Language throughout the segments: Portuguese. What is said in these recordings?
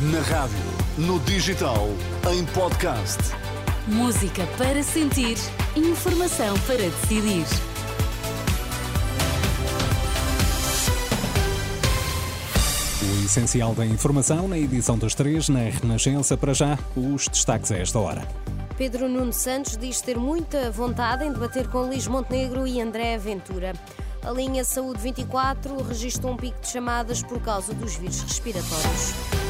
Na rádio, no digital, em podcast. Música para sentir, informação para decidir. O essencial da informação na edição das três, na Renascença, para já, os destaques a esta hora. Pedro Nuno Santos diz ter muita vontade em debater com Luís Montenegro e André Ventura. A linha Saúde 24 registrou um pico de chamadas por causa dos vírus respiratórios.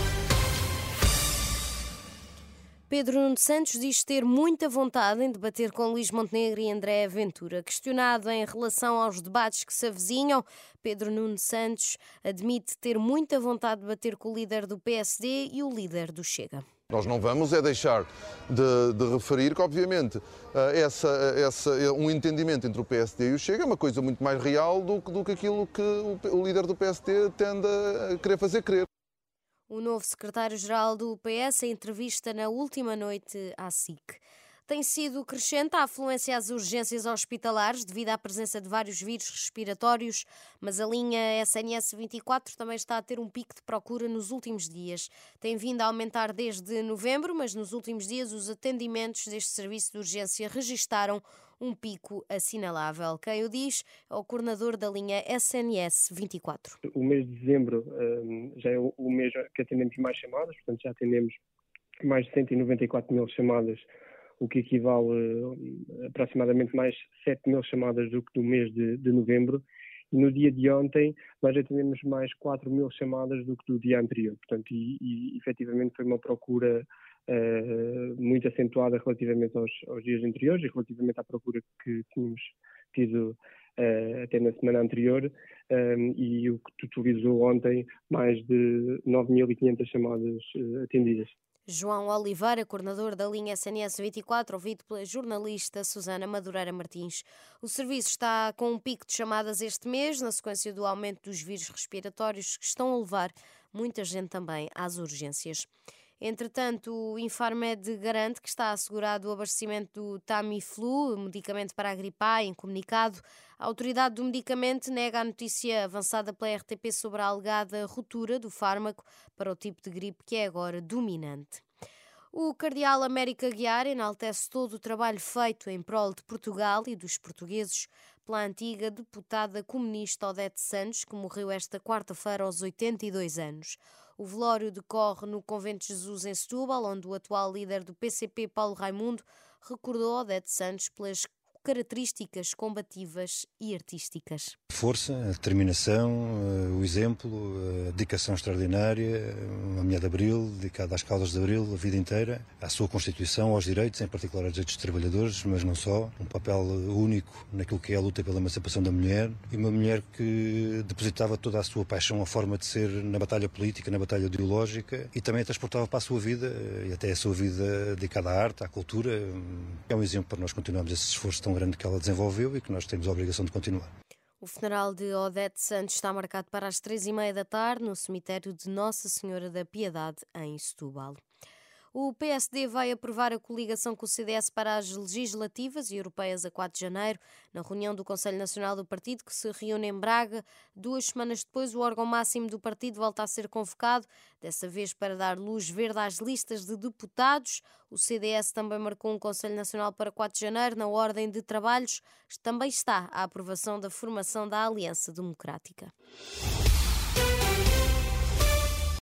Pedro Nuno Santos diz ter muita vontade em debater com Luís Montenegro e André Ventura. Questionado em relação aos debates que se avizinham, Pedro Nuno Santos admite ter muita vontade de debater com o líder do PSD e o líder do Chega. Nós não vamos é deixar de, de referir que, obviamente, eh, essa, essa, eh, um entendimento entre o PSD e o Chega é uma coisa muito mais real do, do que aquilo que o, o líder do PSD tende a querer fazer crer. O novo secretário-geral do PS, em entrevista na última noite à SIC. Tem sido crescente a afluência às urgências hospitalares devido à presença de vários vírus respiratórios, mas a linha SNS 24 também está a ter um pico de procura nos últimos dias. Tem vindo a aumentar desde novembro, mas nos últimos dias os atendimentos deste serviço de urgência registaram um pico assinalável. Quem o diz é o coordenador da linha SNS 24. O mês de dezembro um, já é o mês que atendemos mais chamadas, portanto já atendemos mais de 194 mil chamadas o que equivale a eh, aproximadamente mais 7 mil chamadas do que do mês de, de novembro. No dia de ontem nós temos mais 4 mil chamadas do que do dia anterior. Portanto, e, e efetivamente foi uma procura uh, muito acentuada relativamente aos, aos, dias anteriores e relativamente à procura que tínhamos tido uh, até na semana anterior. Um, e o que totalizou ontem mais de 9.500 chamadas uh, atendidas. João Oliveira, coordenador da linha SNS 24, ouvido pela jornalista Susana Madureira Martins. O serviço está com um pico de chamadas este mês, na sequência do aumento dos vírus respiratórios que estão a levar muita gente também às urgências. Entretanto, o Infarmed garante que está assegurado o abastecimento do Tamiflu, medicamento para a gripe A, em comunicado. A autoridade do medicamento nega a notícia avançada pela RTP sobre a alegada ruptura do fármaco para o tipo de gripe que é agora dominante. O cardeal América Guiar enaltece todo o trabalho feito em prol de Portugal e dos portugueses pela antiga deputada comunista Odete Santos, que morreu esta quarta-feira aos 82 anos. O velório decorre no Convento de Jesus em Setúbal, onde o atual líder do PCP, Paulo Raimundo, recordou Odete Santos pelas características combativas e artísticas. Força, a determinação, eh, o exemplo, a dedicação extraordinária, uma mulher de Abril, dedicada às causas de Abril a vida inteira, à sua Constituição, aos direitos, em particular aos direitos dos trabalhadores, mas não só. Um papel único naquilo que é a luta pela emancipação da mulher e uma mulher que depositava toda a sua paixão, a forma de ser na batalha política, na batalha ideológica e também a transportava para a sua vida eh, e até a sua vida dedicada à arte, à cultura. É um exemplo para nós continuarmos esse esforço tão grande que ela desenvolveu e que nós temos a obrigação de continuar. O funeral de Odete Santos está marcado para as três e meia da tarde no cemitério de Nossa Senhora da Piedade, em Setúbal. O PSD vai aprovar a coligação com o CDS para as legislativas e europeias a 4 de janeiro, na reunião do Conselho Nacional do Partido, que se reúne em Braga. Duas semanas depois, o órgão máximo do partido volta a ser convocado, dessa vez para dar luz verde às listas de deputados. O CDS também marcou um Conselho Nacional para 4 de janeiro. Na ordem de trabalhos também está a aprovação da formação da Aliança Democrática.